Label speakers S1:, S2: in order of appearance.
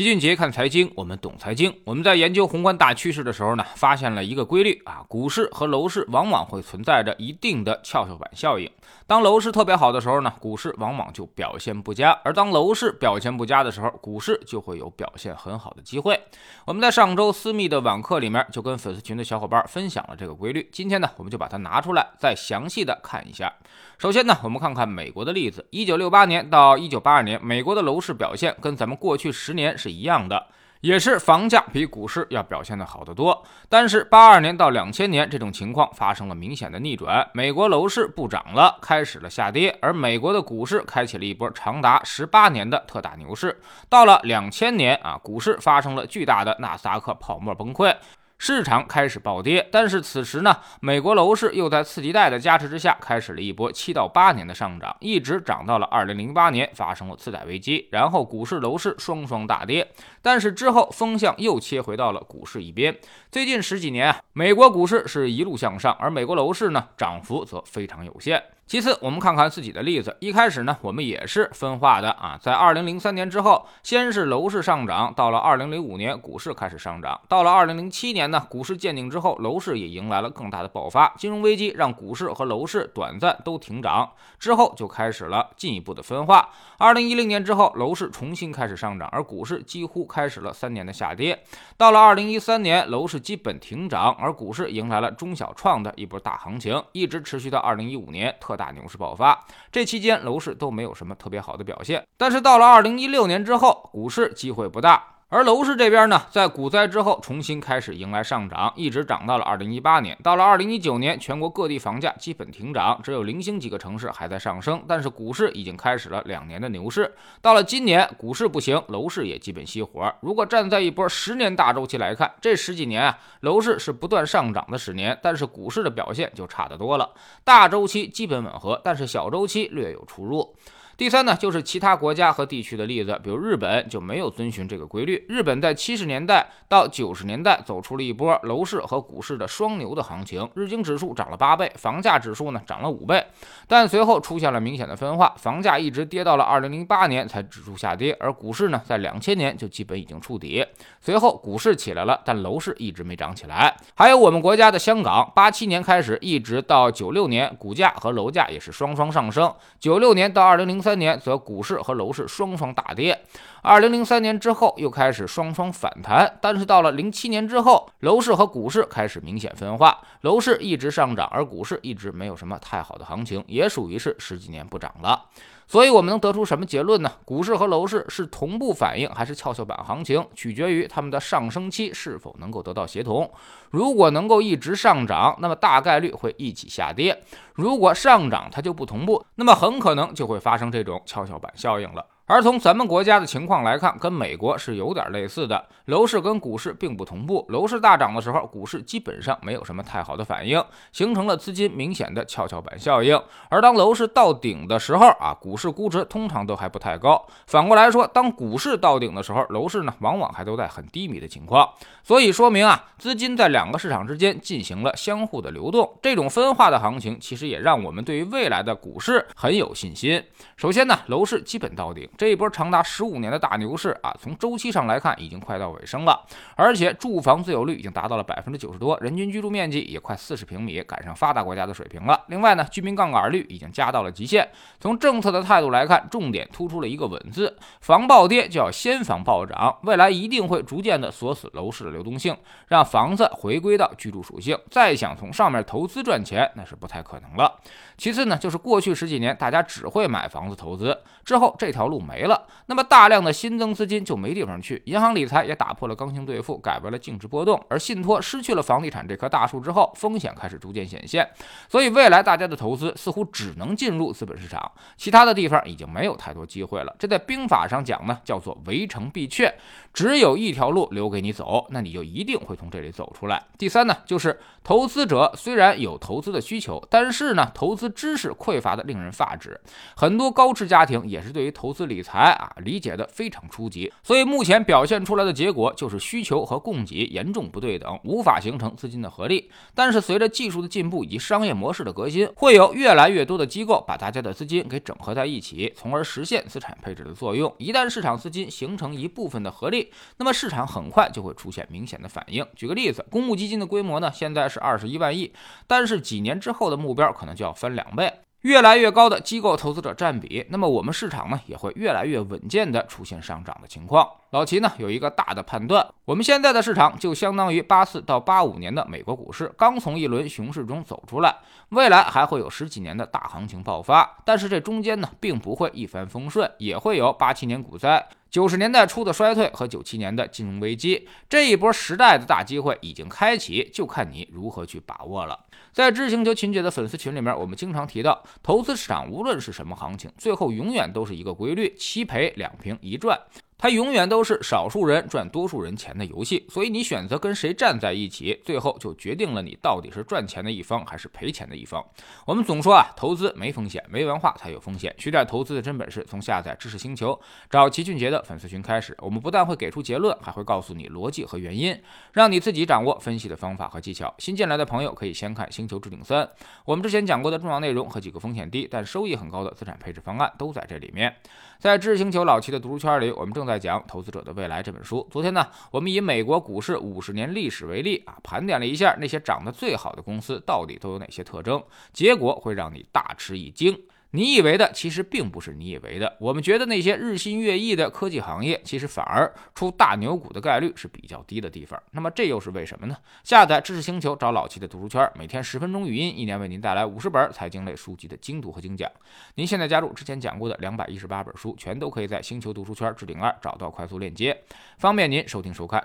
S1: 齐俊杰看财经，我们懂财经。我们在研究宏观大趋势的时候呢，发现了一个规律啊，股市和楼市往往会存在着一定的跷跷板效应。当楼市特别好的时候呢，股市往往就表现不佳；而当楼市表现不佳的时候，股市就会有表现很好的机会。我们在上周私密的网课里面就跟粉丝群的小伙伴分享了这个规律。今天呢，我们就把它拿出来，再详细的看一下。首先呢，我们看看美国的例子。一九六八年到一九八二年，美国的楼市表现跟咱们过去十年是一样的，也是房价比股市要表现的好得多。但是八二年到两千年这种情况发生了明显的逆转，美国楼市不涨了，开始了下跌，而美国的股市开启了一波长达十八年的特大牛市。到了两千年啊，股市发生了巨大的纳斯达克泡沫崩溃。市场开始暴跌，但是此时呢，美国楼市又在次级贷的加持之下，开始了一波七到八年的上涨，一直涨到了二零零八年发生了次贷危机，然后股市楼市双双大跌，但是之后风向又切回到了股市一边。最近十几年啊，美国股市是一路向上，而美国楼市呢，涨幅则非常有限。其次，我们看看自己的例子。一开始呢，我们也是分化的啊。在二零零三年之后，先是楼市上涨，到了二零零五年，股市开始上涨。到了二零零七年呢，股市见顶之后，楼市也迎来了更大的爆发。金融危机让股市和楼市短暂都停涨，之后就开始了进一步的分化。二零一零年之后，楼市重新开始上涨，而股市几乎开始了三年的下跌。到了二零一三年，楼市基本停涨，而股市迎来了中小创的一波大行情，一直持续到二零一五年特。大牛市爆发，这期间楼市都没有什么特别好的表现。但是到了二零一六年之后，股市机会不大。而楼市这边呢，在股灾之后重新开始迎来上涨，一直涨到了二零一八年。到了二零一九年，全国各地房价基本停涨，只有零星几个城市还在上升。但是股市已经开始了两年的牛市。到了今年，股市不行，楼市也基本熄火。如果站在一波十年大周期来看，这十几年啊，楼市是不断上涨的十年，但是股市的表现就差得多了。大周期基本吻合，但是小周期略有出入。第三呢，就是其他国家和地区的例子，比如日本就没有遵循这个规律。日本在七十年代到九十年代走出了一波楼市和股市的双牛的行情，日经指数涨了八倍，房价指数呢涨了五倍，但随后出现了明显的分化，房价一直跌到了二零零八年才指数下跌，而股市呢在两千年就基本已经触底，随后股市起来了，但楼市一直没涨起来。还有我们国家的香港，八七年开始一直到九六年，股价和楼价也是双双上升，九六年到二零零三。三年则股市和楼市双双大跌，二零零三年之后又开始双双反弹，但是到了零七年之后，楼市和股市开始明显分化，楼市一直上涨，而股市一直没有什么太好的行情，也属于是十几年不涨了。所以，我们能得出什么结论呢？股市和楼市是同步反应还是跷跷板行情，取决于它们的上升期是否能够得到协同。如果能够一直上涨，那么大概率会一起下跌；如果上涨它就不同步，那么很可能就会发生这种跷跷板效应了。而从咱们国家的情况来看，跟美国是有点类似的。楼市跟股市并不同步，楼市大涨的时候，股市基本上没有什么太好的反应，形成了资金明显的跷跷板效应。而当楼市到顶的时候啊，股市估值通常都还不太高。反过来说，当股市到顶的时候，楼市呢往往还都在很低迷的情况。所以说明啊，资金在两个市场之间进行了相互的流动。这种分化的行情，其实也让我们对于未来的股市很有信心。首先呢，楼市基本到顶。这一波长达十五年的大牛市啊，从周期上来看已经快到尾声了，而且住房自有率已经达到了百分之九十多，人均居住面积也快四十平米，赶上发达国家的水平了。另外呢，居民杠杆率已经加到了极限。从政策的态度来看，重点突出了一个稳字，防暴跌就要先防暴涨，未来一定会逐渐的锁死楼市的流动性，让房子回归到居住属性。再想从上面投资赚钱，那是不太可能了。其次呢，就是过去十几年大家只会买房子投资，之后这条路。没了，那么大量的新增资金就没地方去，银行理财也打破了刚性兑付，改为了净值波动，而信托失去了房地产这棵大树之后，风险开始逐渐显现，所以未来大家的投资似乎只能进入资本市场，其他的地方已经没有太多机会了。这在兵法上讲呢，叫做围城必却，只有一条路留给你走，那你就一定会从这里走出来。第三呢，就是投资者虽然有投资的需求，但是呢，投资知识匮乏的令人发指，很多高知家庭也是对于投资。理财啊理解的非常初级，所以目前表现出来的结果就是需求和供给严重不对等，无法形成资金的合力。但是随着技术的进步以及商业模式的革新，会有越来越多的机构把大家的资金给整合在一起，从而实现资产配置的作用。一旦市场资金形成一部分的合力，那么市场很快就会出现明显的反应。举个例子，公募基金的规模呢，现在是二十一万亿，但是几年之后的目标可能就要翻两倍。越来越高的机构投资者占比，那么我们市场呢也会越来越稳健的出现上涨的情况。老齐呢有一个大的判断，我们现在的市场就相当于八四到八五年的美国股市，刚从一轮熊市中走出来，未来还会有十几年的大行情爆发，但是这中间呢并不会一帆风顺，也会有八七年股灾。九十年代初的衰退和九七年的金融危机，这一波时代的大机会已经开启，就看你如何去把握了。在知行球秦姐的粉丝群里面，我们经常提到，投资市场无论是什么行情，最后永远都是一个规律：七赔两平一赚。它永远都是少数人赚多数人钱的游戏，所以你选择跟谁站在一起，最后就决定了你到底是赚钱的一方还是赔钱的一方。我们总说啊，投资没风险，没文化才有风险。学点投资的真本事，从下载知识星球找齐俊杰的粉丝群开始。我们不但会给出结论，还会告诉你逻辑和原因，让你自己掌握分析的方法和技巧。新进来的朋友可以先看《星球置顶三》，我们之前讲过的重要内容和几个风险低但收益很高的资产配置方案都在这里面。在知识星球老齐的读书圈里，我们正在在讲《投资者的未来》这本书。昨天呢，我们以美国股市五十年历史为例啊，盘点了一下那些涨得最好的公司到底都有哪些特征，结果会让你大吃一惊。你以为的其实并不是你以为的。我们觉得那些日新月异的科技行业，其实反而出大牛股的概率是比较低的地方。那么这又是为什么呢？下载知识星球，找老七的读书圈，每天十分钟语音，一年为您带来五十本财经类书籍的精读和精讲。您现在加入之前讲过的两百一十八本书，全都可以在星球读书圈置顶二找到快速链接，方便您收听收看。